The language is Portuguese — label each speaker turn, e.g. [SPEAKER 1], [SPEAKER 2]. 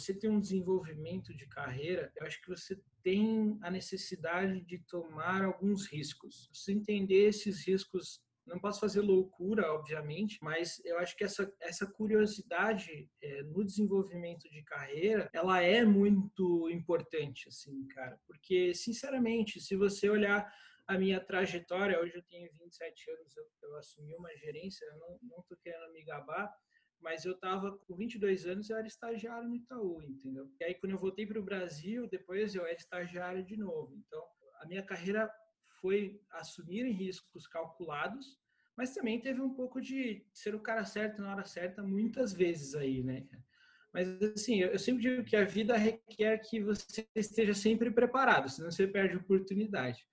[SPEAKER 1] você tem um desenvolvimento de carreira, eu acho que você tem a necessidade de tomar alguns riscos. Você entender esses riscos não posso fazer loucura, obviamente, mas eu acho que essa, essa curiosidade é, no desenvolvimento de carreira, ela é muito importante, assim, cara. Porque, sinceramente, se você olhar a minha trajetória, hoje eu tenho 27 anos, eu, eu assumi uma gerência, eu não, não tô querendo me gabar, mas eu estava com 22 anos eu era estagiário no Itaú, entendeu? E aí quando eu voltei para o Brasil, depois eu era estagiário de novo. Então, a minha carreira foi assumir riscos calculados, mas também teve um pouco de ser o cara certo na hora certa muitas vezes aí, né? Mas assim, eu sempre digo que a vida requer que você esteja sempre preparado, senão você perde oportunidade.